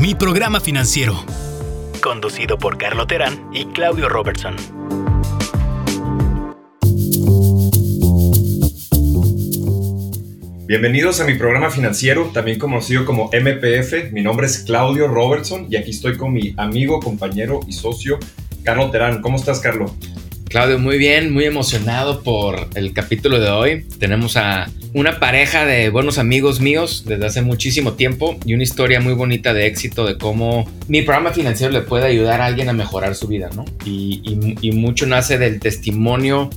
Mi programa financiero. Conducido por Carlo Terán y Claudio Robertson. Bienvenidos a mi programa financiero, también conocido como MPF. Mi nombre es Claudio Robertson y aquí estoy con mi amigo, compañero y socio, Carlo Terán. ¿Cómo estás, Carlo? Claudio, muy bien, muy emocionado por el capítulo de hoy. Tenemos a una pareja de buenos amigos míos desde hace muchísimo tiempo y una historia muy bonita de éxito de cómo mi programa financiero le puede ayudar a alguien a mejorar su vida, ¿no? Y, mucho nace del testimonio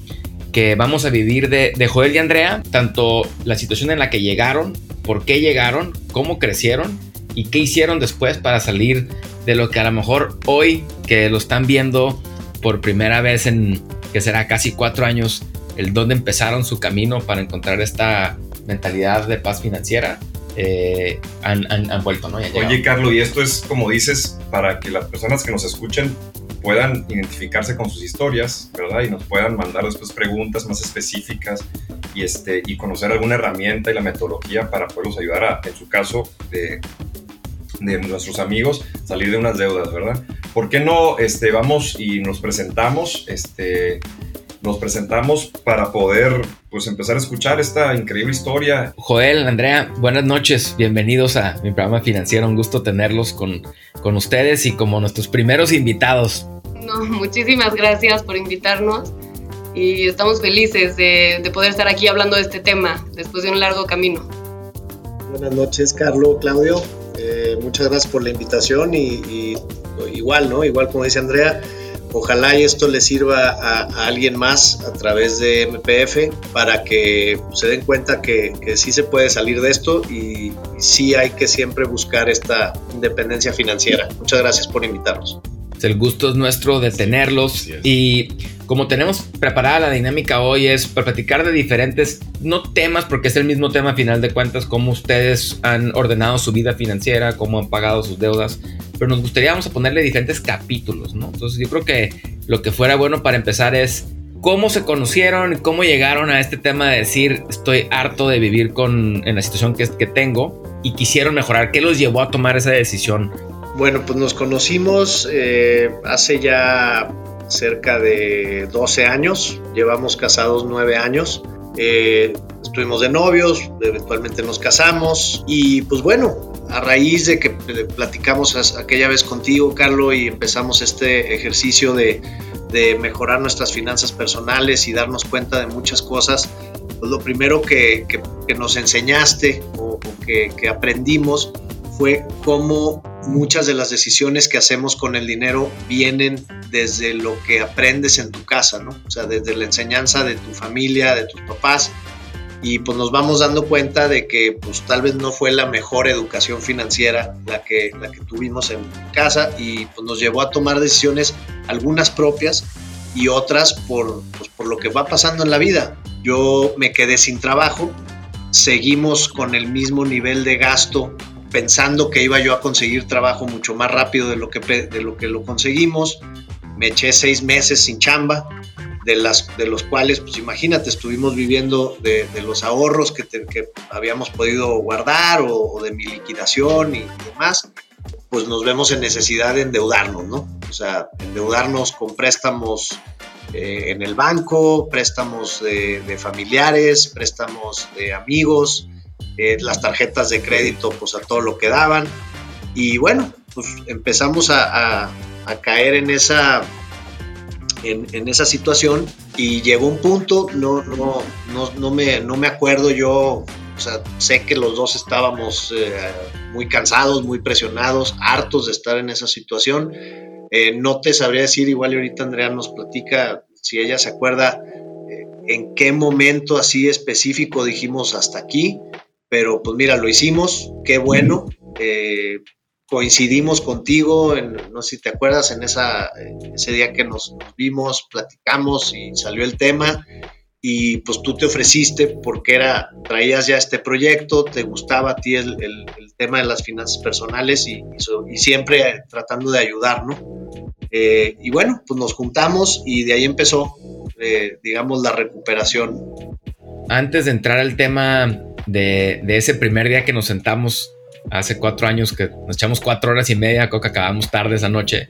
que vamos a vivir de, de Joel y Andrea, tanto la situación en la que llegaron, por qué llegaron, cómo crecieron y qué hicieron después para salir de lo que a lo mejor hoy que lo están viendo por primera vez en, que será casi cuatro años, el donde empezaron su camino para encontrar esta mentalidad de paz financiera, eh, han, vuelto, ¿no? Oye, Carlos, y esto es, como dices, para que las personas que nos escuchen puedan identificarse con sus historias, ¿verdad? Y nos puedan mandar después preguntas más específicas y, este, y conocer alguna herramienta y la metodología para poderlos ayudar a, en su caso, de, de nuestros amigos salir de unas deudas, ¿verdad? ¿Por qué no este, vamos y nos presentamos? Este, nos presentamos para poder pues empezar a escuchar esta increíble historia. Joel, Andrea, buenas noches, bienvenidos a mi programa financiero, un gusto tenerlos con, con ustedes y como nuestros primeros invitados. No, muchísimas gracias por invitarnos y estamos felices de, de poder estar aquí hablando de este tema después de un largo camino. Buenas noches, Carlos, Claudio. Eh, muchas gracias por la invitación y, igual, ¿no? Igual como dice Andrea, ojalá y esto le sirva a, alguien más a través de MPF para que se den cuenta que, sí se puede salir de esto y, y sí hay que siempre buscar esta independencia financiera. Muchas gracias por invitarnos. El gusto es nuestro de tenerlos y como tenemos preparada la dinámica hoy es para platicar de diferentes, no temas porque es el mismo tema a final de cuentas, cómo ustedes han ordenado su vida financiera, cómo han pagado sus deudas, pero nos gustaría vamos a ponerle diferentes capítulos, ¿no? Entonces yo creo que lo que fuera bueno para empezar es cómo se conocieron, cómo llegaron a este tema de decir estoy harto de vivir con, en la situación que, que tengo y quisieron mejorar, ¿qué los llevó a tomar esa decisión bueno, pues nos conocimos eh, hace ya cerca de 12 años, llevamos casados 9 años. Eh, estuvimos de novios, eventualmente nos casamos y pues bueno, a raíz de que platicamos aquella vez contigo, Carlos, y empezamos este ejercicio de, mejorar nuestras finanzas personales y darnos cuenta de muchas cosas, pues lo primero que, nos enseñaste o, que aprendimos fue cómo muchas de las decisiones que hacemos con el dinero vienen desde lo que aprendes en tu casa, ¿no? O sea, desde la enseñanza de tu familia, de tus papás. Y pues nos vamos dando cuenta de que pues tal vez no fue la mejor educación financiera la que, la que tuvimos en casa y pues nos llevó a tomar decisiones, algunas propias y otras por, pues, por lo que va pasando en la vida. Yo me quedé sin trabajo, seguimos con el mismo nivel de gasto pensando que iba yo a conseguir trabajo mucho más rápido de lo que, de lo, que lo conseguimos. Me eché seis meses sin chamba, de, las, de los cuales, pues imagínate, estuvimos viviendo de, los ahorros que, habíamos podido guardar o, de mi liquidación y demás, pues nos vemos en necesidad de endeudarnos, ¿no? O sea, endeudarnos con préstamos eh, en el banco, préstamos de familiares, préstamos de amigos, eh, las tarjetas de crédito pues a todo lo que daban y bueno, pues empezamos a, caer en esa, en, esa situación y llegó un punto, no, no, no, me, no me acuerdo yo, sé que los dos estábamos eh, muy cansados, muy presionados, hartos de estar en esa situación. Eh, no te sabría decir, igual ahorita Andrea nos platica si ella se acuerda en qué momento así específico dijimos hasta aquí pero pues mira, lo hicimos, qué bueno. Eh, coincidimos contigo, no sé si te acuerdas, en esa, ese día que nos, vimos, platicamos y salió el tema y pues tú te ofreciste porque era, traías ya este proyecto, te gustaba a ti el, tema de las finanzas personales y, y, siempre tratando de ayudar, ¿no? Eh, y bueno, pues nos juntamos y de ahí empezó, eh, digamos, la recuperación. Antes de entrar al tema de, ese primer día que nos sentamos hace cuatro años que nos echamos cuatro horas y media, creo que acabamos tarde esa noche.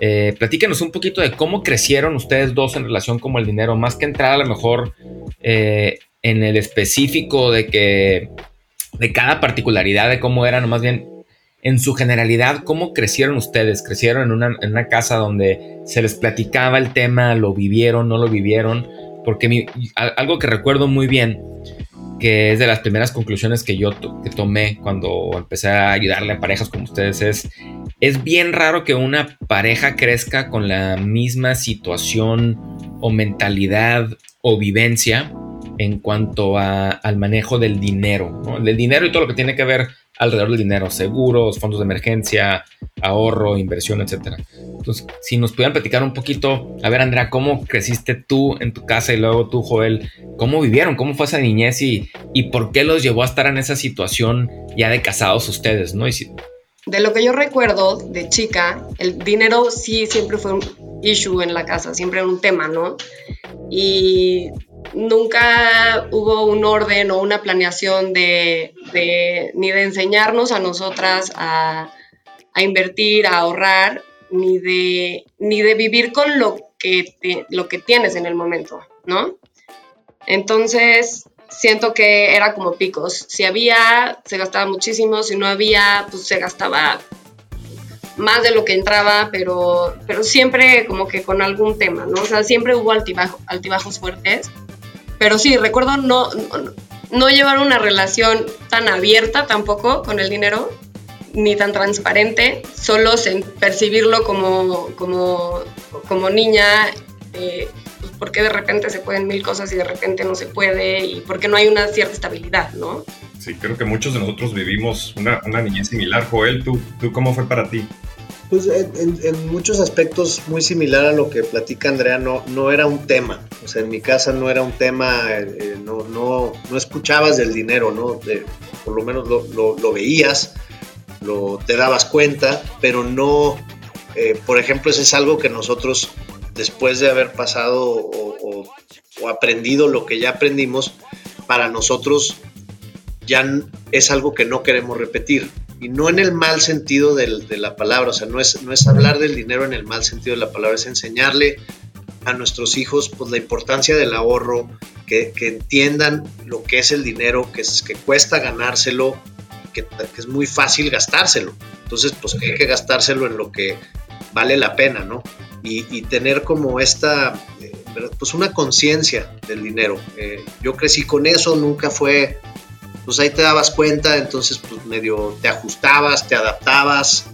Eh, platíquenos un poquito de cómo crecieron ustedes dos en relación con el dinero, más que entrar a lo mejor eh, en el específico de que de cada particularidad de cómo eran, o más bien en su generalidad, cómo crecieron ustedes. Crecieron en una casa donde se les platicaba el tema, lo vivieron, no lo vivieron, porque algo que recuerdo muy bien que es de las primeras conclusiones que yo que tomé cuando empecé a ayudarle a parejas como ustedes, es, es bien raro que una pareja crezca con la misma situación o mentalidad o vivencia en cuanto al manejo del dinero, del dinero y todo lo que tiene que ver alrededor del dinero, seguros, fondos de emergencia, ahorro, inversión, etc. Entonces, si nos pudieran platicar un poquito, a ver, Andrea, ¿cómo creciste tú en tu casa y luego tú, Joel? ¿Cómo vivieron? ¿Cómo fue esa niñez y, y por qué los llevó a estar en esa situación ya de casados ustedes, no? de lo que yo recuerdo de chica, el dinero sí siempre fue un issue en la casa, siempre un tema, ¿no? Y nunca hubo un orden o una planeación de, ni de enseñarnos a nosotras a, invertir, a ahorrar, ni de, ni de vivir con lo que, lo que tienes en el momento, ¿no? Entonces, siento que era como picos. Si había, se gastaba muchísimo, si no había, pues se gastaba más de lo que entraba, pero, pero siempre como que con algún tema, ¿no? O sea, siempre hubo altibajos fuertes pero sí, recuerdo no, no, llevar una relación tan abierta tampoco con el dinero, ni tan transparente, solo percibirlo como, como, como niña, eh, pues, porque de repente se pueden mil cosas y de repente no se puede, y porque no hay una cierta estabilidad, ¿no? Sí, creo que muchos de nosotros vivimos una, una niñez similar. Joel, ¿tú, ¿tú cómo fue para ti? Pues en, muchos aspectos muy similar a lo que platica Andrea, no, no era un tema. O sea, en mi casa no era un tema, eh, no, no, no, escuchabas del dinero, ¿no? por lo menos lo, lo, veías, lo, te dabas cuenta, pero no, eh, por ejemplo, eso es algo que nosotros, después de haber pasado o, aprendido lo que ya aprendimos, para nosotros ya es algo que no queremos repetir. Y no en el mal sentido de la palabra, o sea, no es, no es hablar del dinero en el mal sentido de la palabra, es enseñarle a nuestros hijos pues, la importancia del ahorro, que, entiendan lo que es el dinero, que, que cuesta ganárselo, que, es muy fácil gastárselo. Entonces, pues hay que gastárselo en lo que vale la pena, ¿no? Y, tener como esta, eh, pues una conciencia del dinero. Eh, yo crecí con eso, nunca fue pues ahí te dabas cuenta, entonces pues medio te ajustabas, te adaptabas,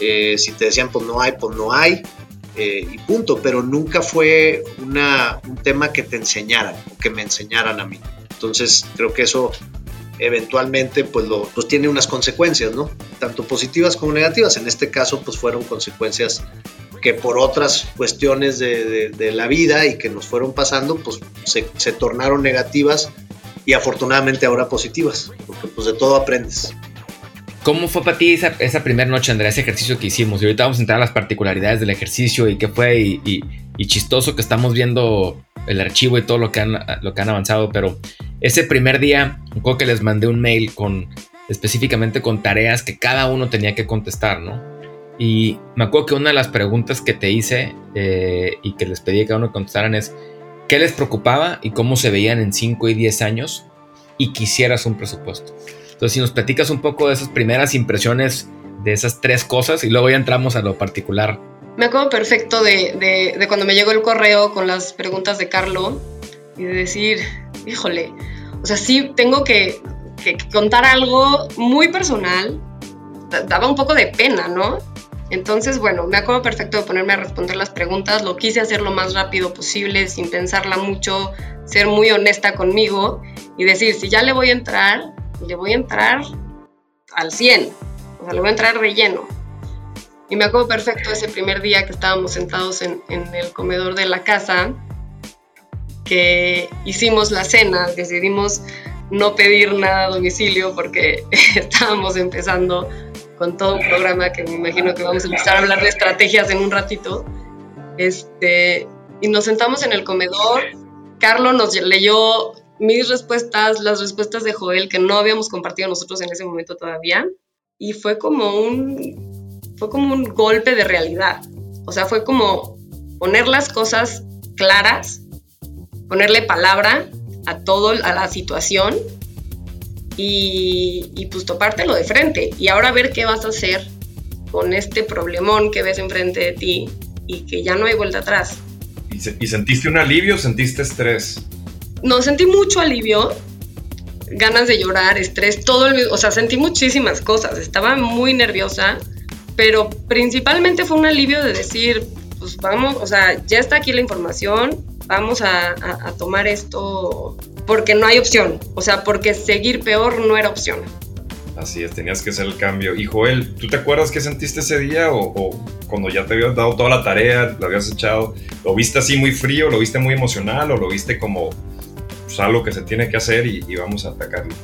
eh, si te decían pues no hay, pues no hay, eh, y punto, pero nunca fue una, un tema que te enseñaran o que me enseñaran a mí. Entonces creo que eso eventualmente pues, lo, pues tiene unas consecuencias, ¿no? Tanto positivas como negativas. En este caso pues fueron consecuencias que por otras cuestiones de, de, la vida y que nos fueron pasando pues se, se tornaron negativas y afortunadamente ahora positivas, porque pues de todo aprendes. ¿Cómo fue para ti esa, primera noche, Andrea, ese ejercicio que hicimos? Y ahorita vamos a entrar a las particularidades del ejercicio y qué fue y, chistoso que estamos viendo el archivo y todo lo que han, avanzado, pero ese primer día, un que les mandé un mail con específicamente con tareas que cada uno tenía que contestar, ¿no? Y me acuerdo que una de las preguntas que te hice eh, y que les pedí que cada uno contestaran es, qué les preocupaba y cómo se veían en 5 y 10 años y quisieras un presupuesto. Entonces, si nos platicas un poco de esas primeras impresiones de esas tres cosas y luego ya entramos a lo particular. Me acuerdo perfecto de, de, cuando me llegó el correo con las preguntas de Carlo y de decir, híjole, o sea, sí tengo que, que contar algo muy personal. Daba un poco de pena, ¿no? Entonces, bueno, me acuerdo perfecto de ponerme a responder las preguntas, lo quise hacer lo más rápido posible, sin pensarla mucho, ser muy honesta conmigo y decir, si ya le voy a entrar, le voy a entrar al 100, o sea, le voy a entrar relleno. Y me acuerdo perfecto ese primer día que estábamos sentados en, en el comedor de la casa, que hicimos la cena, decidimos no pedir nada a domicilio porque estábamos empezando con todo un programa que me imagino que vamos a empezar a hablar de estrategias en un ratito. Este, y nos sentamos en el comedor. Carlos nos leyó mis respuestas, las respuestas de Joel que no habíamos compartido nosotros en ese momento todavía. y fue como un, fue como un golpe de realidad. O sea, fue como poner las cosas claras, ponerle palabra a todo, a la situación y, y pues topártelo de frente. Y ahora ver qué vas a hacer con este problemón que ves enfrente de ti y que ya no hay vuelta atrás. ¿Y, sentiste un alivio sentiste estrés? No, sentí mucho alivio, ganas de llorar, estrés, todo el, o sea, sentí muchísimas cosas, estaba muy nerviosa, pero principalmente fue un alivio de decir, pues vamos, o sea, ya está aquí la información, vamos a, tomar esto porque no hay opción, o sea, porque seguir peor no era opción. Así es, tenías que hacer el cambio. Y Joel, ¿tú te acuerdas qué sentiste ese día o, cuando ya te habías dado toda la tarea, lo habías echado, lo viste así muy frío, lo viste muy emocional o lo viste como pues, algo que se tiene que hacer y, vamos a atacarlo?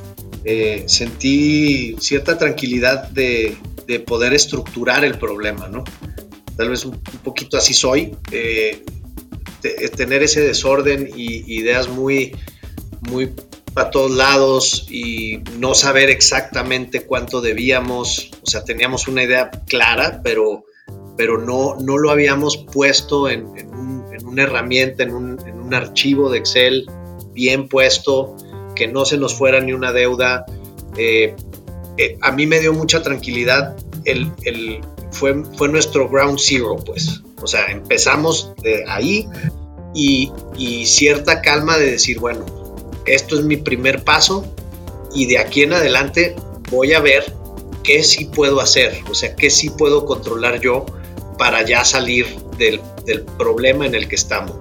Eh, sentí cierta tranquilidad de, poder estructurar el problema, ¿no? Tal vez un, poquito así soy. Eh, tener ese desorden y ideas muy, muy a todos lados y no saber exactamente cuánto debíamos, o sea, teníamos una idea clara, pero, pero no, no lo habíamos puesto en, una herramienta, en un, archivo de Excel bien puesto, que no se nos fuera ni una deuda. Eh, eh, a mí me dio mucha tranquilidad, el, fue, fue nuestro ground zero, pues, o sea, empezamos de ahí y, y cierta calma de decir, bueno, esto es mi primer paso y de aquí en adelante voy a ver qué sí puedo hacer, o sea, qué sí puedo controlar yo para ya salir del, problema en el que estamos.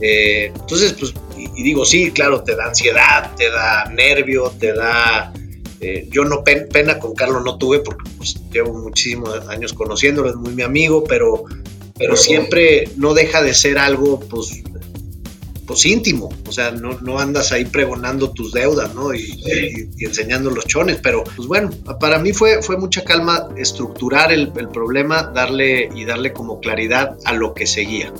Eh, entonces, pues, y, digo, sí, claro, te da ansiedad, te da nervio, te da... Eh, yo no pena con Carlos no tuve porque pues, llevo muchísimos años conociéndolo, es muy mi amigo, pero, pero siempre no deja de ser algo, pues, pues íntimo, o sea, no, andas ahí pregonando tus deudas, ¿no? Y, enseñando los chones, pero pues bueno, para mí fue, fue mucha calma estructurar el, problema, darle y darle como claridad a lo que seguía.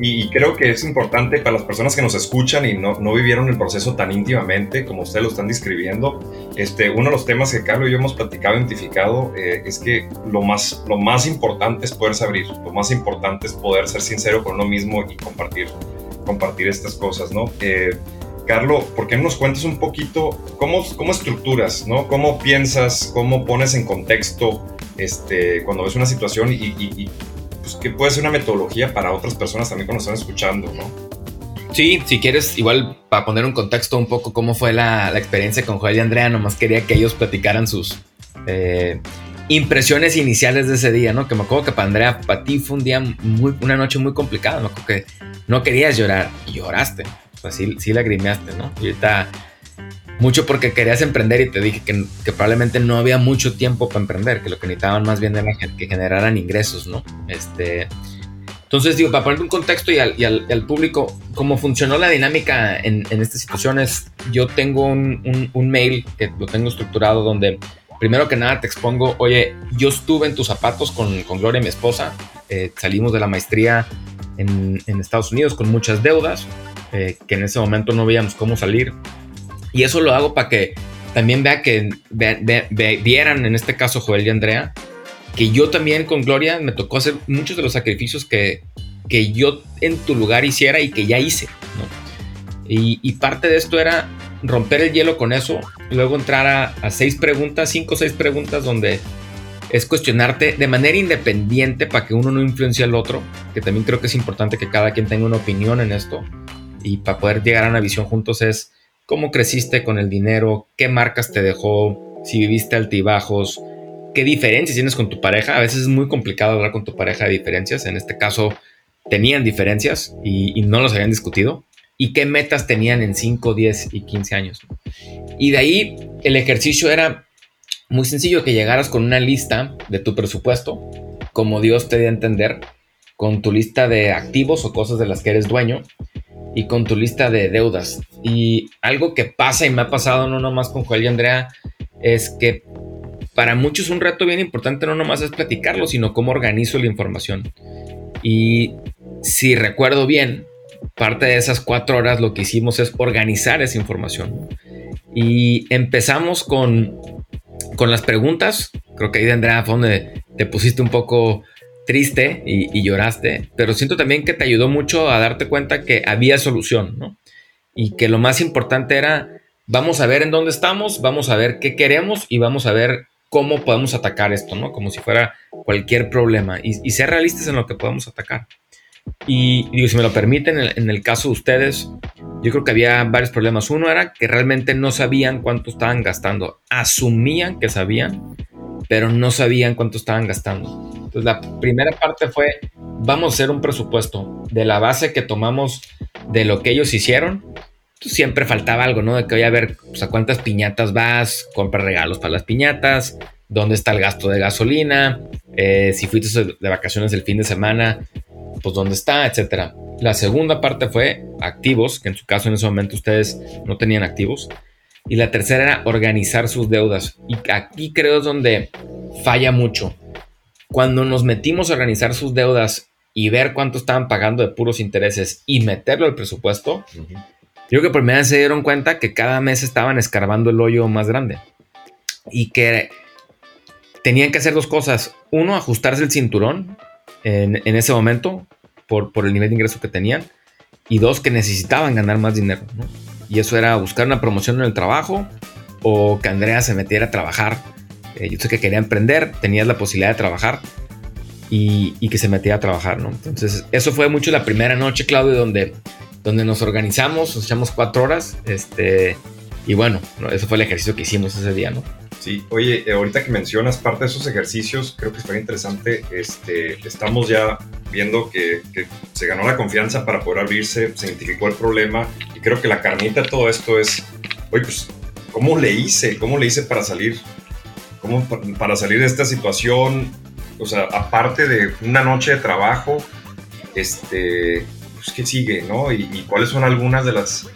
Y creo que es importante para las personas que nos escuchan y no, no, vivieron el proceso tan íntimamente como ustedes lo están describiendo. Este, uno de los temas que Carlos y yo hemos platicado, identificado, eh, es que lo más, lo más importante es poderse abrir, lo más importante es poder ser sincero con uno mismo y compartir compartir estas cosas, ¿no? Eh, Carlos, ¿por qué no nos cuentas un poquito cómo, cómo estructuras, ¿no? ¿Cómo piensas, cómo pones en contexto este, cuando ves una situación y, pues, que puede ser una metodología para otras personas también cuando están escuchando, ¿no? Sí, si quieres, igual para poner un contexto un poco cómo fue la, la experiencia con Joel y Andrea, nomás quería que ellos platicaran sus eh, impresiones iniciales de ese día, ¿no? Que me acuerdo que para Andrea, para ti fue un día muy, una noche muy complicada, me acuerdo que no querías llorar y lloraste. O sea, sí, sí lagrimeaste, ¿no? Y ahorita mucho porque querías emprender y te dije que, probablemente no había mucho tiempo para emprender, que lo que necesitaban más bien era que generaran ingresos, ¿no? Este, entonces, digo, para poner un contexto y al, público, cómo funcionó la dinámica en, estas situaciones, yo tengo un, mail que lo tengo estructurado donde, primero que nada, te expongo, oye, yo estuve en tus zapatos con, con Gloria, mi esposa, eh, salimos de la maestría en, Estados Unidos con muchas deudas, eh, que en ese momento no veíamos cómo salir. Y eso lo hago para que también vea que vieran, en este caso Joel y Andrea, que yo también con Gloria me tocó hacer muchos de los sacrificios que, que yo en tu lugar hiciera y que ya hice. Y, y, parte de esto era romper el hielo con eso, luego entrar a, a seis preguntas, cinco o seis preguntas donde es cuestionarte de manera independiente para que uno no influencie al otro, que también creo que es importante que cada quien tenga una opinión en esto y para poder llegar a una visión juntos es cómo creciste con el dinero, qué marcas te dejó, si viviste altibajos, qué diferencias tienes con tu pareja. A veces es muy complicado hablar con tu pareja de diferencias, en este caso tenían diferencias y, no los habían discutido. Y qué metas tenían en 5, 10 y 15 años. Y de ahí el ejercicio era muy sencillo que llegaras con una lista de tu presupuesto, como Dios te dé a entender, con tu lista de activos o cosas de las que eres dueño y con tu lista de deudas. Y algo que pasa y me ha pasado no nomás con Joel y Andrea es que para muchos un reto bien importante no nomás es platicarlo, sino cómo organizo la información. Y si recuerdo bien, parte de esas cuatro horas lo que hicimos es organizar esa información. Y empezamos con con las preguntas, creo que ahí de Andrea donde te pusiste un poco triste y, lloraste, pero siento también que te ayudó mucho a darte cuenta que había solución, ¿no? Y que lo más importante era, vamos a ver en dónde estamos, vamos a ver qué queremos y vamos a ver cómo podemos atacar esto, ¿no? Como si fuera cualquier problema y, ser realistas en lo que podemos atacar. Y digo, si me lo permiten, en el, caso de ustedes, yo creo que había varios problemas. Uno era que realmente no sabían cuánto estaban gastando. Asumían que sabían, pero no sabían cuánto estaban gastando. Entonces la primera parte fue, vamos a hacer un presupuesto de la base que tomamos de lo que ellos hicieron. Pues, siempre faltaba algo, ¿no? De que voy a ver pues, a cuántas piñatas vas, compra regalos para las piñatas, dónde está el gasto de gasolina, eh, si fuiste de vacaciones el fin de semana, pues dónde está, etcétera. La segunda parte fue activos, que en su caso en ese momento ustedes no tenían activos. Y la tercera era organizar sus deudas. Y aquí creo es donde falla mucho. Cuando nos metimos a organizar sus deudas y ver cuánto estaban pagando de puros intereses y meterlo al presupuesto, creo que por primera vez se dieron cuenta que cada mes estaban escarbando el hoyo más grande. Y que tenían que hacer dos cosas. Uno, ajustarse el cinturón en, ese momento por, por, el nivel de ingreso que tenían. Y dos, que necesitaban ganar más dinero. Y eso era buscar una promoción en el trabajo o que Andrea se metiera a trabajar. Eh, yo sé que quería emprender, tenías la posibilidad de trabajar y, que se metiera a trabajar, ¿no? Entonces, eso fue mucho la primera noche, Claudio, donde, donde nos organizamos, nos echamos cuatro horas, este, y bueno, eso fue el ejercicio que hicimos ese día, ¿no? Oye, eh, ahorita que mencionas parte de esos ejercicios, creo que fue interesante. Este, estamos ya viendo que, se ganó la confianza para poder abrirse, se identificó el problema y creo que la carnita de todo esto es, oye, pues, ¿cómo le hice? ¿Cómo le hice para salir? ¿Cómo para salir de esta situación? O sea, aparte de una noche de trabajo, este, pues, ¿qué sigue, no? y cuáles son algunas de las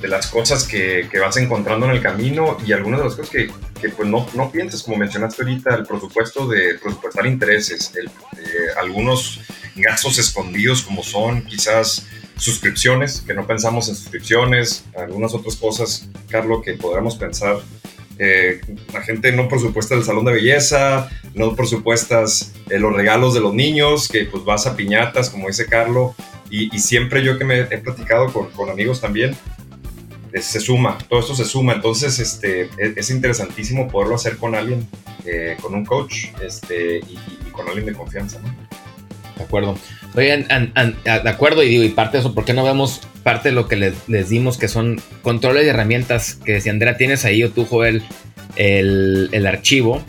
de las cosas que, que, vas encontrando en el camino y algunas de las cosas que, que pues no, no piensas, como mencionaste ahorita, el presupuesto de presupuestar intereses, el, eh, algunos gastos escondidos como son quizás suscripciones, que no pensamos en suscripciones, algunas otras cosas, Carlos, que podríamos pensar. Eh, la gente no presupuesta el salón de belleza, no presupuestas eh, los regalos de los niños, que pues vas a piñatas, como dice Carlos, y, y, siempre yo que me he platicado con, con amigos también, se suma, todo esto se suma, entonces este, e, es, interesantísimo poderlo hacer con alguien, eh, con un coach este, y, con alguien de confianza. ¿no? De acuerdo. Oigan, de acuerdo, y digo, y parte de eso, ¿por qué no vemos parte de lo que les, les dimos, que son controles y herramientas? Que si Andrea tienes ahí o tú, Joel, el, el archivo,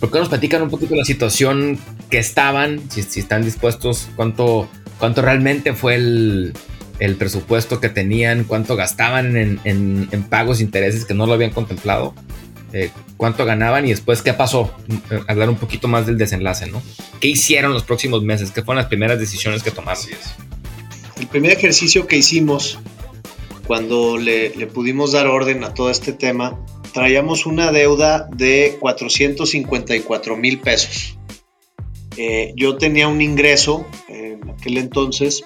¿por qué nos platican un poquito la situación que estaban, si, están dispuestos, cuánto, cuánto realmente fue el, el presupuesto que tenían, cuánto gastaban en, en, pagos, intereses que no lo habían contemplado, eh, cuánto ganaban y después qué pasó. Eh, hablar un poquito más del desenlace, ¿no? ¿Qué hicieron los próximos meses? ¿Qué fueron las primeras decisiones que tomaron? El primer ejercicio que hicimos cuando le, pudimos dar orden a todo este tema, traíamos una deuda de 454 mil pesos. Eh, yo tenía un ingreso en aquel entonces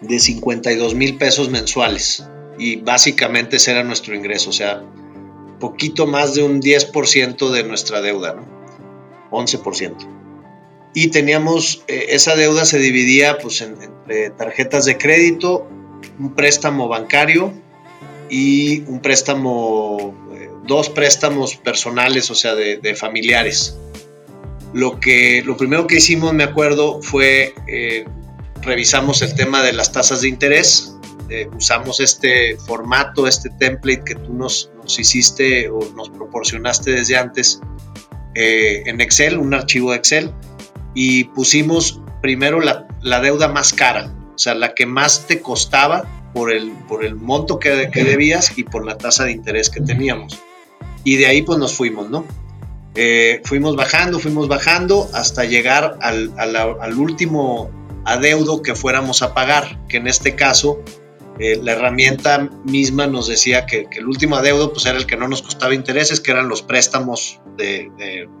de 52 mil pesos mensuales y básicamente ese era nuestro ingreso, o sea, poquito más de un 10% de nuestra deuda, ¿no? 11%. Y teníamos, eh, esa deuda se dividía pues entre tarjetas de crédito, un préstamo bancario y un préstamo, eh, dos préstamos personales, o sea, de, familiares. Lo, que, lo primero que hicimos, me acuerdo, fue eh, revisamos el tema de las tasas de interés, eh, usamos este formato, este template que tú nos, hiciste o nos proporcionaste desde antes eh, en Excel, un archivo de Excel, y pusimos primero la, deuda más cara, o sea, la que más te costaba por el, por el monto que, que debías y por la tasa de interés que teníamos. Y de ahí pues nos fuimos, ¿no? Eh, fuimos bajando, fuimos bajando hasta llegar al, al último adeudo que fuéramos a pagar, que en este caso eh, la herramienta misma nos decía que, el último adeudo pues, era el que no nos costaba intereses, que eran los préstamos de,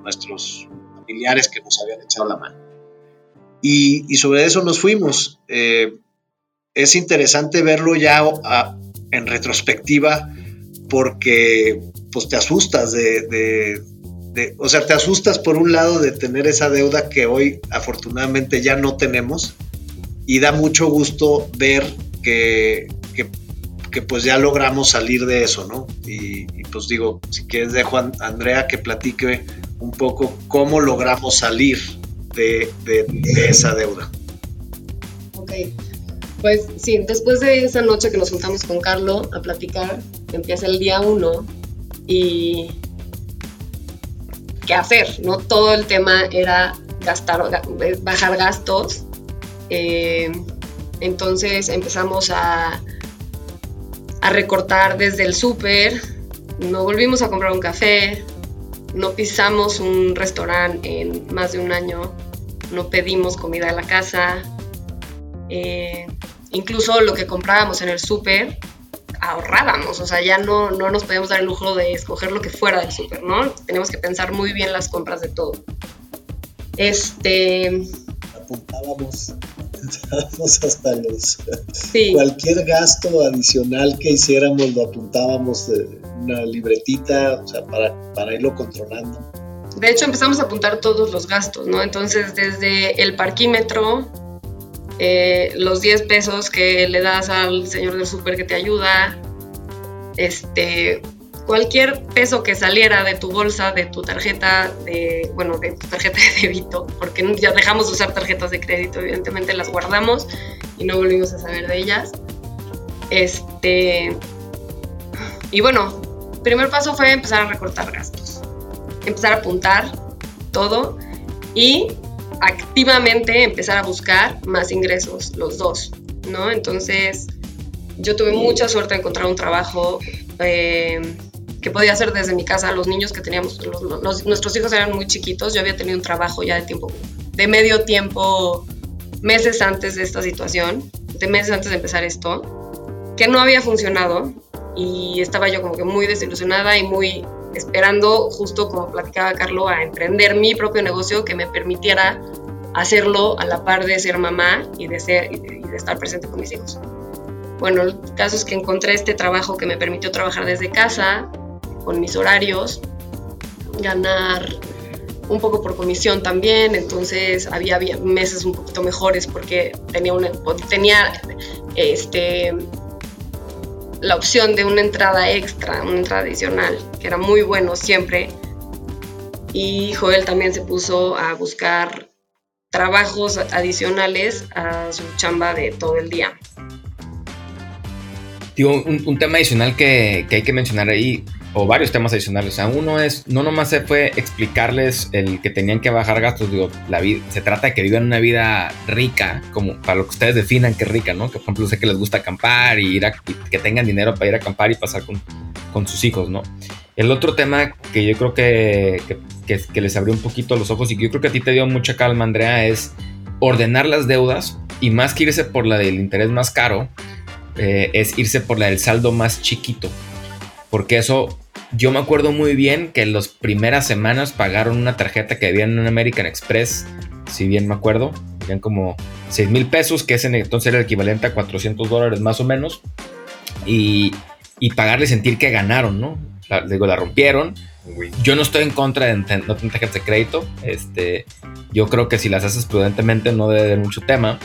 nuestros familiares que nos habían echado la mano. Y, sobre eso nos fuimos. Eh, es interesante verlo ya en retrospectiva porque pues te asustas de, o sea, te asustas por un lado de tener esa deuda que hoy afortunadamente ya no tenemos y da mucho gusto ver que, que, pues ya logramos salir de eso, ¿no? Y, pues digo, si quieres dejo a Andrea que platique un poco cómo logramos salir de, esa deuda. Ok, pues sí, después de esa noche que nos juntamos con Carlo a platicar, empieza el día uno y hacer, ¿no? Todo el tema era gastar, bajar gastos. Eh, entonces empezamos a, a recortar desde el súper, no volvimos a comprar un café, no pisamos un restaurante en más de un año, no pedimos comida a la casa, eh, incluso lo que comprábamos en el súper ahorrábamos, o sea, ya no, no nos podíamos dar el lujo de escoger lo que fuera del súper, ¿no? Teníamos que pensar muy bien las compras de todo. Este... Apuntábamos, apuntábamos hasta los... Sí. Cualquier gasto adicional que hiciéramos lo apuntábamos de una libretita, o sea, para, para irlo controlando. De hecho, empezamos a apuntar todos los gastos, ¿no? Entonces, desde el parquímetro eh, los 10 pesos que le das al señor del súper que te ayuda, este, cualquier peso que saliera de tu bolsa, de tu tarjeta, de, bueno, de tu tarjeta de débito, porque ya dejamos de usar tarjetas de crédito, evidentemente las guardamos y no volvimos a saber de ellas. Este, y bueno, primer paso fue empezar a recortar gastos, empezar a apuntar todo y activamente empezar a buscar más ingresos, los dos, ¿no? Entonces, yo tuve mucha suerte de encontrar un trabajo eh, que podía hacer desde mi casa. Los niños que teníamos, nuestros hijos eran muy chiquitos, yo había tenido un trabajo ya de tiempo, de medio tiempo, meses antes de esta situación, de meses antes de empezar esto, que no había funcionado y estaba yo como que muy desilusionada y muy esperando, justo como platicaba Carlo, a emprender mi propio negocio que me permitiera hacerlo a la par de ser mamá y de, ser, y de, estar presente con mis hijos. Bueno, el caso es que encontré este trabajo que me permitió trabajar desde casa, con mis horarios, ganar un poco por comisión también, entonces había, había meses un poquito mejores porque tenía, una, tenía este, la opción de una entrada extra, una entrada adicional, que era muy bueno siempre. Y Joel también se puso a buscar trabajos adicionales a su chamba de todo el día. Digo, un, tema adicional que, hay que mencionar ahí o varios temas adicionales. O uno es, no nomás se fue explicarles el que tenían que bajar gastos, digo, la vida, se trata de que vivan una vida rica, como para lo que ustedes definan que rica, ¿no? Que por ejemplo sé que les gusta acampar y, ir a, que tengan dinero para ir a acampar y pasar con, con sus hijos, ¿no? El otro tema que yo creo que, que, les abrió un poquito los ojos y que yo creo que a ti te dio mucha calma, Andrea, es ordenar las deudas y más que irse por la del interés más caro, eh, es irse por la del saldo más chiquito. Porque eso, yo me acuerdo muy bien que en las primeras semanas pagaron una tarjeta que había en American Express, si bien me acuerdo, eran como 6 mil pesos, que ese entonces era el equivalente a 400 dólares más o menos, y, y pagarle sentir que ganaron, ¿no? La, digo, la rompieron. Yo no estoy en contra de no tener tarjetas de crédito. Este, yo creo que si las haces prudentemente no debe haber mucho tema.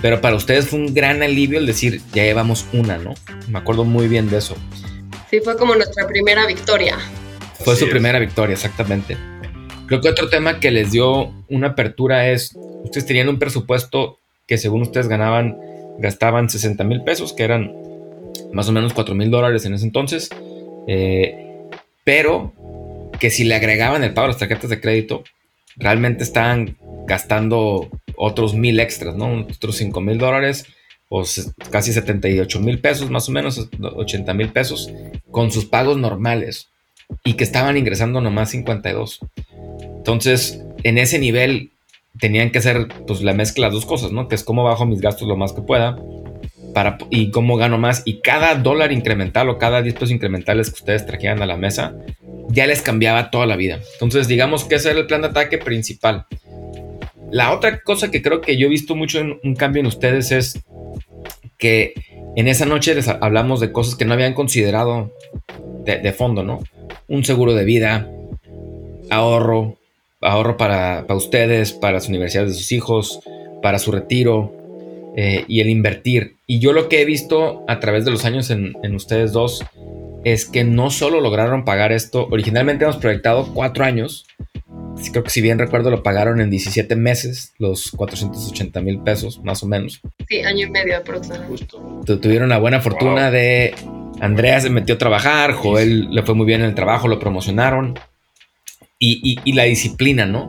Pero para ustedes fue un gran alivio el decir, ya llevamos una, ¿no? Me acuerdo muy bien de eso. Sí, fue como nuestra primera victoria. Fue su primera victoria, exactamente. Creo que otro tema que les dio una apertura es, ustedes tenían un presupuesto que según ustedes ganaban, gastaban 60 mil pesos, que eran más o menos 4 mil dólares en ese entonces, eh, pero que si le agregaban el pago a las tarjetas de crédito, realmente estaban gastando otros mil extras, ¿no? Otros 5 mil dólares o casi 78 mil pesos, más o menos 80 mil pesos, con sus pagos normales y que estaban ingresando nomás 52. Entonces, en ese nivel tenían que hacer pues la mezcla de las dos cosas, ¿no? Que es cómo bajo mis gastos lo más que pueda para, y cómo gano más. Y cada dólar incremental o cada 10 pesos incrementales que ustedes trajeran a la mesa, ya les cambiaba toda la vida. Entonces, digamos que ese era el plan de ataque principal. La otra cosa que creo que yo he visto mucho en un cambio en ustedes es que en esa noche les hablamos de cosas que no habían considerado de, fondo, ¿no? Un seguro de vida, ahorro, ahorro para, ustedes, para las universidades de sus hijos, para su retiro eh, y el invertir. Y yo lo que he visto a través de los años en, en ustedes dos es que no solo lograron pagar esto, originalmente hemos proyectado cuatro años, creo que si bien recuerdo lo pagaron en 17 meses, los 480 mil pesos, más o menos. Sí, año y medio aproximadamente. Tuvieron la buena fortuna de... Andrea se metió a trabajar, Joel le fue muy bien en el trabajo, lo promocionaron. Y, la disciplina, ¿no?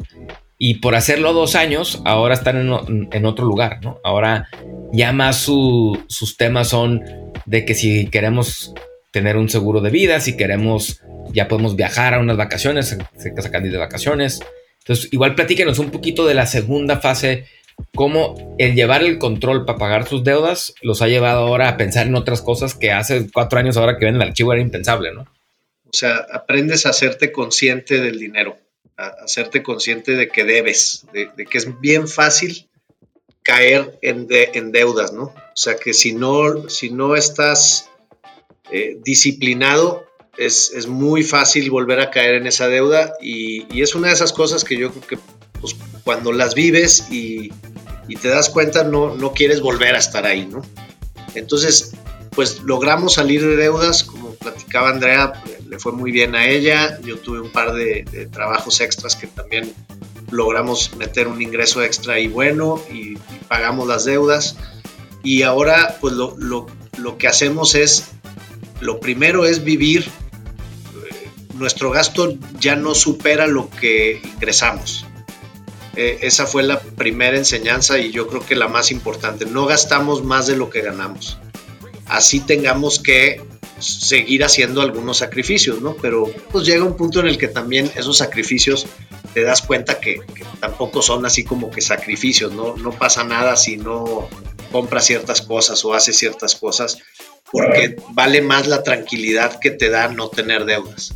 Y por hacerlo dos años, ahora están en, otro lugar, ¿no? Ahora ya más sus temas son de que si queremos tener un seguro de vida, si queremos ya podemos viajar a unas vacaciones, se sacan de vacaciones. Entonces, igual platíquenos un poquito de la segunda fase, cómo el llevar el control para pagar sus deudas los ha llevado ahora a pensar en otras cosas que hace cuatro años ahora que ven el archivo era impensable, ¿no? O sea, aprendes a hacerte consciente del dinero, hacerte consciente de que debes, de, que es bien fácil caer en, deudas, ¿no? O sea, que si no, si no estás eh, disciplinado, es, muy fácil volver a caer en esa deuda y, es una de esas cosas que yo creo que pues, cuando las vives y, te das cuenta no, no quieres volver a estar ahí, ¿no? Entonces, pues logramos salir de deudas, como platicaba Andrea, le fue muy bien a ella, yo tuve un par de, trabajos extras que también logramos meter un ingreso extra y bueno y, pagamos las deudas y ahora pues lo, lo que hacemos es, lo primero es vivir nuestro gasto ya no supera lo que ingresamos. Eh, esa fue la primera enseñanza y yo creo que la más importante. No gastamos más de lo que ganamos. Así tengamos que seguir haciendo algunos sacrificios, ¿no? Pero pues llega un punto en el que también esos sacrificios te das cuenta que, tampoco son así como que sacrificios, ¿no? No pasa nada si no compras ciertas cosas o haces ciertas cosas, porque vale más la tranquilidad que te da no tener deudas.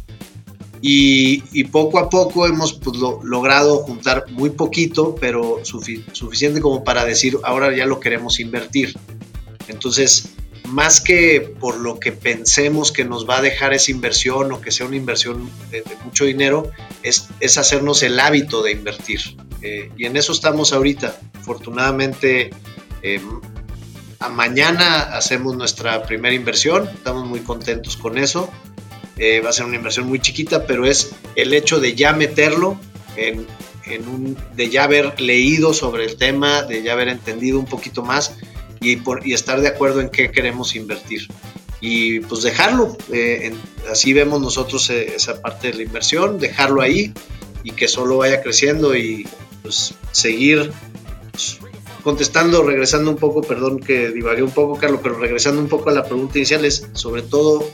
Y, poco a poco hemos pues, logrado juntar muy poquito, pero suficiente como para decir, ahora ya lo queremos invertir. Entonces, más que por lo que pensemos que nos va a dejar esa inversión o que sea una inversión de, mucho dinero, es, es, hacernos el hábito de invertir. Eh, y en eso estamos ahorita. Afortunadamente, eh, a mañana hacemos nuestra primera inversión, estamos muy contentos con eso. Eh, va a ser una inversión muy chiquita, pero es el hecho de ya meterlo en, un, de ya haber leído sobre el tema, de ya haber entendido un poquito más y, por, y estar de acuerdo en qué queremos invertir. Y pues dejarlo, eh, así vemos nosotros eh, esa parte de la inversión, dejarlo ahí y que solo vaya creciendo y pues seguir pues, contestando, regresando un poco, perdón que divagué un poco, Carlos, pero regresando un poco a la pregunta inicial, es sobre todo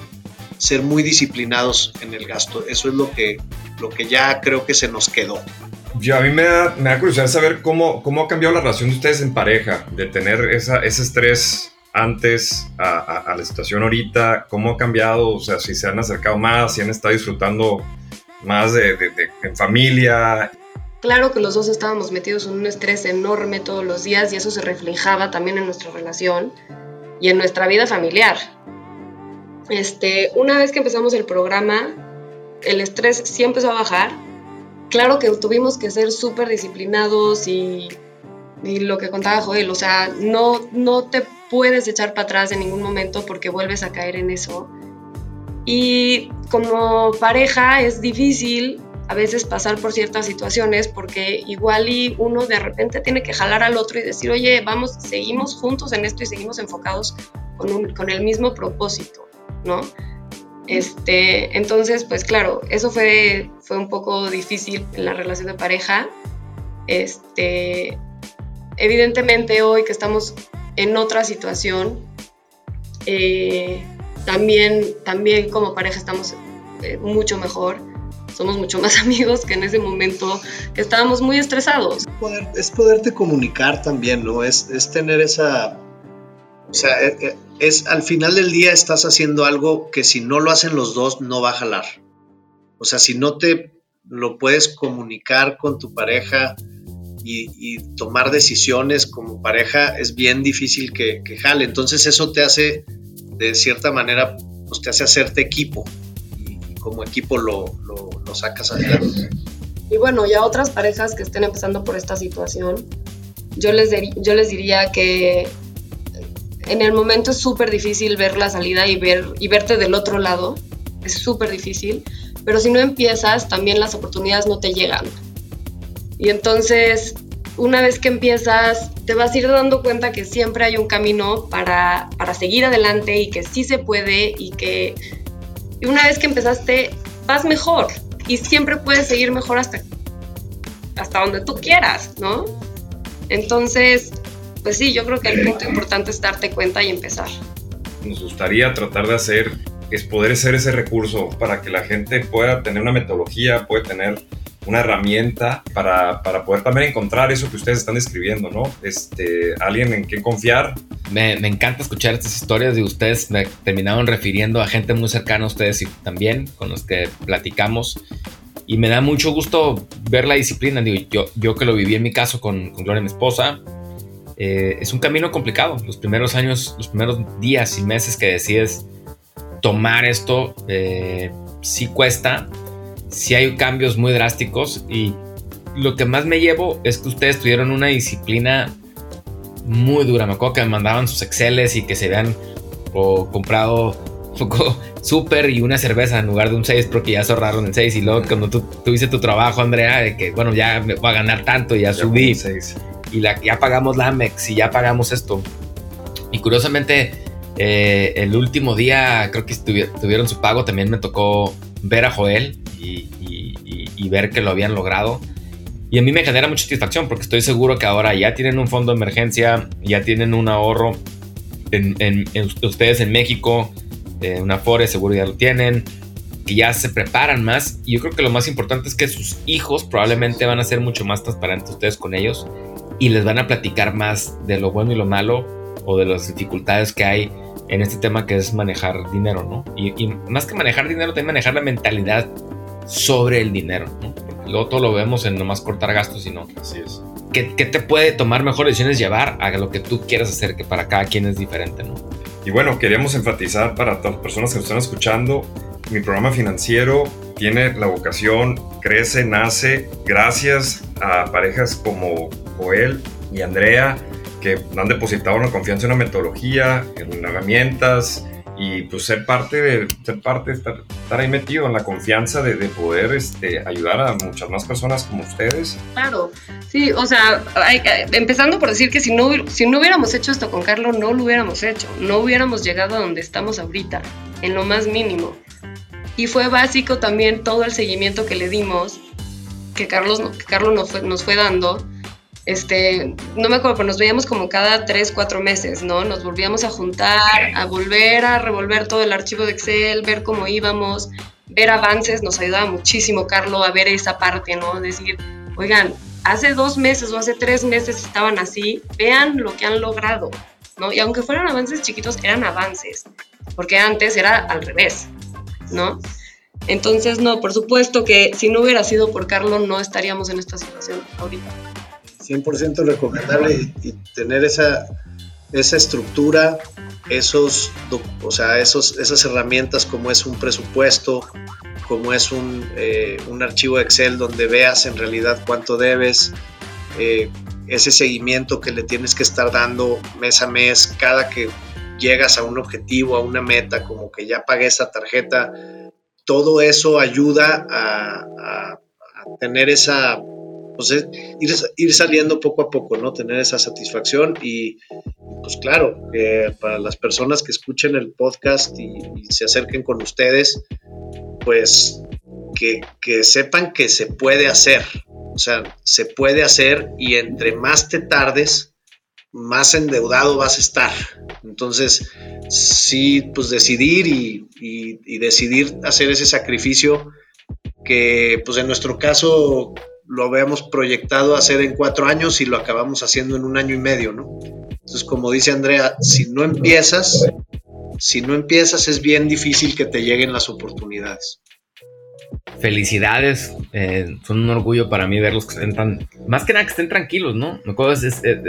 ser muy disciplinados en el gasto. Eso es lo que, lo que ya creo que se nos quedó. Yo, a mí me da, me da curiosidad saber cómo, cómo ha cambiado la relación de ustedes en pareja, de tener esa, ese estrés antes a, a, la situación ahorita, cómo ha cambiado, o sea, si se han acercado más, si han estado disfrutando más de, de, de en familia. Claro que los dos estábamos metidos en un estrés enorme todos los días y eso se reflejaba también en nuestra relación y en nuestra vida familiar. Este, una vez que empezamos el programa, el estrés sí empezó a bajar. Claro que tuvimos que ser súper disciplinados y, lo que contaba Joel, o sea, no, no te puedes echar para atrás en ningún momento porque vuelves a caer en eso. Y como pareja es difícil a veces pasar por ciertas situaciones porque igual y uno de repente tiene que jalar al otro y decir, oye, vamos, seguimos juntos en esto y seguimos enfocados con, con el mismo propósito. ¿no? Este, entonces, pues claro, eso fue, fue un poco difícil en la relación de pareja. Este, evidentemente hoy que estamos en otra situación, eh, también, también como pareja estamos eh, mucho mejor, somos mucho más amigos que en ese momento que estábamos muy estresados. Es, poderte comunicar también, ¿no? Es, es tener esa o sea, eh, eh, es, al final del día estás haciendo algo que si no lo hacen los dos no va a jalar. O sea, si no te lo puedes comunicar con tu pareja y, tomar decisiones como pareja, es bien difícil que, jale. Entonces eso te hace, de cierta manera, pues te hace hacerte equipo. como equipo lo, lo, sacas adelante. Y bueno, ya otras parejas que estén empezando por esta situación, yo les, yo les diría que en el momento es súper difícil ver la salida y, ver, y verte del otro lado, es súper difícil, pero si no empiezas, también las oportunidades no te llegan. Y entonces, una vez que empiezas, te vas a ir dando cuenta que siempre hay un camino para, para seguir adelante y que sí se puede y que y una vez que empezaste, vas mejor y siempre puedes seguir mejor hasta, hasta donde tú quieras, ¿no? Entonces, pues sí, yo creo que el punto importante es darte cuenta y empezar. Nos gustaría tratar de hacer, es poder ser ese recurso para que la gente pueda tener una metodología, puede tener una herramienta para, para, poder también encontrar eso que ustedes están describiendo, ¿no? Este, alguien en quien confiar. Me, me, encanta escuchar estas historias de ustedes. Me terminaron refiriendo a gente muy cercana a ustedes y también con los que platicamos. Y me da mucho gusto ver la disciplina. Digo, yo, yo que lo viví en mi caso con, con Gloria, mi esposa, eh, es un camino complicado. Los primeros años, los primeros días y meses que decides tomar esto, eh, sí cuesta si hay cambios muy drásticos y lo que más me llevo es que ustedes tuvieron una disciplina muy dura. Me acuerdo que me mandaban sus Exceles y que se habían comprado poco súper y una cerveza en lugar de un 6 porque ya se ahorraron el 6 y luego cuando tú tuviste tu trabajo Andrea de que bueno ya me voy a ganar tanto y ya, subí y ya pagamos la Amex y ya pagamos esto y curiosamente eh, el último día creo que tuvieron su pago también me tocó ver a Joel y, ver que lo habían logrado. Y a mí me genera mucha satisfacción porque estoy seguro que ahora ya tienen un fondo de emergencia, ya tienen un ahorro en, ustedes en México, eh, una FORE seguro ya lo tienen, que ya se preparan más. Y yo creo que lo más importante es que sus hijos probablemente van a ser mucho más transparentes ustedes con ellos y les van a platicar más de lo bueno y lo malo o de las dificultades que hay en este tema que es manejar dinero, ¿no? Y, más que manejar dinero, también manejar la mentalidad sobre el dinero, ¿no? Porque luego todo lo vemos en nomás cortar gastos y no. Así es. ¿Qué, te puede tomar mejores decisiones llevar a lo que tú quieras hacer, que para cada quien es diferente, ¿no? Y bueno, queríamos enfatizar para todas las personas que nos están escuchando, mi programa financiero tiene la vocación, crece, nace gracias a parejas como Joel y Andrea, que han depositado una confianza en una metodología, en herramientas y pues ser parte de, ser parte, estar, estar ahí metido en la confianza de, de, poder este, ayudar a muchas más personas como ustedes. Claro, sí, o sea, hay, empezando por decir que si no, si no hubiéramos hecho esto con Carlos, no lo hubiéramos hecho, no hubiéramos llegado a donde estamos ahorita, en lo más mínimo. Y fue básico también todo el seguimiento que le dimos, que Carlos, que Carlos nos, fue, dando este, no me acuerdo, pero nos veíamos como cada tres, cuatro meses, ¿no? Nos volvíamos a juntar, a volver a revolver todo el archivo de Excel, ver cómo íbamos, ver avances, nos ayudaba muchísimo, Carlos, a ver esa parte, ¿no? Decir, oigan, hace dos meses o hace tres meses estaban así, vean lo que han logrado, ¿no? Y aunque fueran avances chiquitos, eran avances, porque antes era al revés, ¿no? Entonces, no, por supuesto que si no hubiera sido por Carlos, no estaríamos en esta situación ahorita. 100% recomendable y, tener esa, esa estructura, esos, o sea, esos, esas herramientas como es un presupuesto, como es un, eh, un archivo Excel donde veas en realidad cuánto debes, eh, ese seguimiento que le tienes que estar dando mes a mes, cada que llegas a un objetivo, a una meta, como que ya pagué esa tarjeta, todo eso ayuda a tener esa pues ir, ir, saliendo poco a poco, ¿no? Tener esa satisfacción y, pues claro, para las personas que escuchen el podcast y, se acerquen con ustedes, pues que, que, sepan que se puede hacer, o sea, se puede hacer y entre más te tardes, más endeudado vas a estar. Entonces, sí, pues decidir y, decidir hacer ese sacrificio que pues en nuestro caso lo habíamos proyectado hacer en cuatro años y lo acabamos haciendo en un año y medio, ¿no? Entonces, como dice Andrea, si no empiezas, si no empiezas es bien difícil que te lleguen las oportunidades. Felicidades, eh, son un orgullo para mí verlos que estén tan, más que nada que estén tranquilos, ¿no? Me acuerdo ese,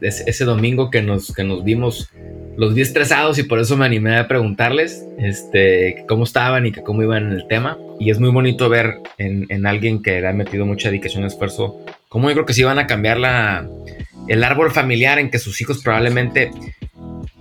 ese, domingo que nos, que nos vimos los vi estresados y por eso me animé a preguntarles este, cómo estaban y que cómo iban en el tema. Y es muy bonito ver en, en alguien que le ha metido mucha dedicación y esfuerzo, cómo yo creo que sí van a cambiar la, el árbol familiar en que sus hijos probablemente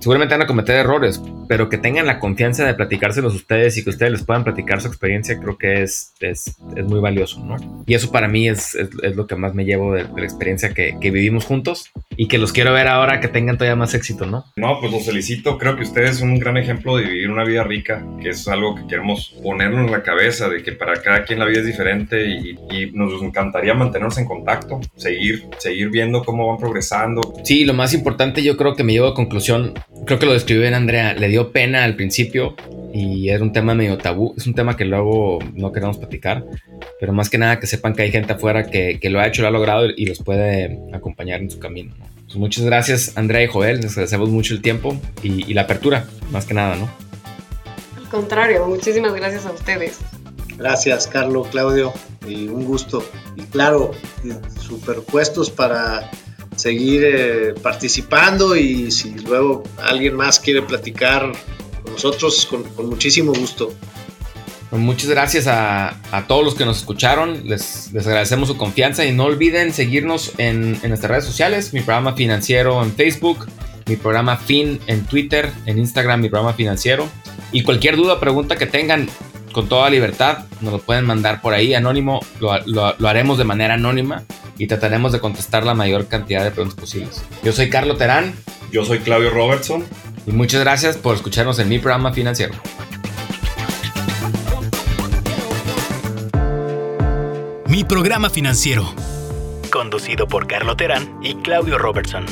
seguramente van a cometer errores, pero que tengan la confianza de platicárselos ustedes y que ustedes les puedan platicar su experiencia, creo que es, es, es muy valioso, ¿no? Y eso para mí es, es, lo que más me llevo de, la experiencia que, que, vivimos juntos y que los quiero ver ahora que tengan todavía más éxito, ¿no? No, pues los felicito, creo que ustedes son un gran ejemplo de vivir una vida rica, que es algo que queremos ponernos en la cabeza, de que para cada quien la vida es diferente y, y nos encantaría mantenernos en contacto, seguir, seguir viendo cómo van progresando. Sí, lo más importante yo creo que me llevo a conclusión creo que lo describió bien Andrea, le dio pena al principio y era un tema medio tabú, es un tema que luego no queremos platicar, pero más que nada que sepan que hay gente afuera que, que lo ha hecho, lo ha logrado y los puede acompañar en su camino. Pues muchas gracias Andrea y Joel, les agradecemos mucho el tiempo y, y la apertura, más que nada, ¿no? Al contrario, muchísimas gracias a ustedes. Gracias, Carlos, Claudio, y un gusto. Y claro, superpuestos para seguir eh, participando y si luego alguien más quiere platicar con nosotros, con, muchísimo gusto. Pues muchas gracias a, todos los que nos escucharon, les, agradecemos su confianza y no olviden seguirnos en, en nuestras redes sociales, mi programa financiero en Facebook, mi programa Fin en Twitter, en Instagram, mi programa financiero. Y cualquier duda pregunta que tengan, con toda libertad, nos lo pueden mandar por ahí anónimo, lo, lo, lo haremos de manera anónima y trataremos de contestar la mayor cantidad de preguntas posibles. Yo soy Carlos Terán. Yo soy Claudio Robertson. Y muchas gracias por escucharnos en mi programa financiero. Mi programa financiero. Conducido por Carlos Terán y Claudio Robertson.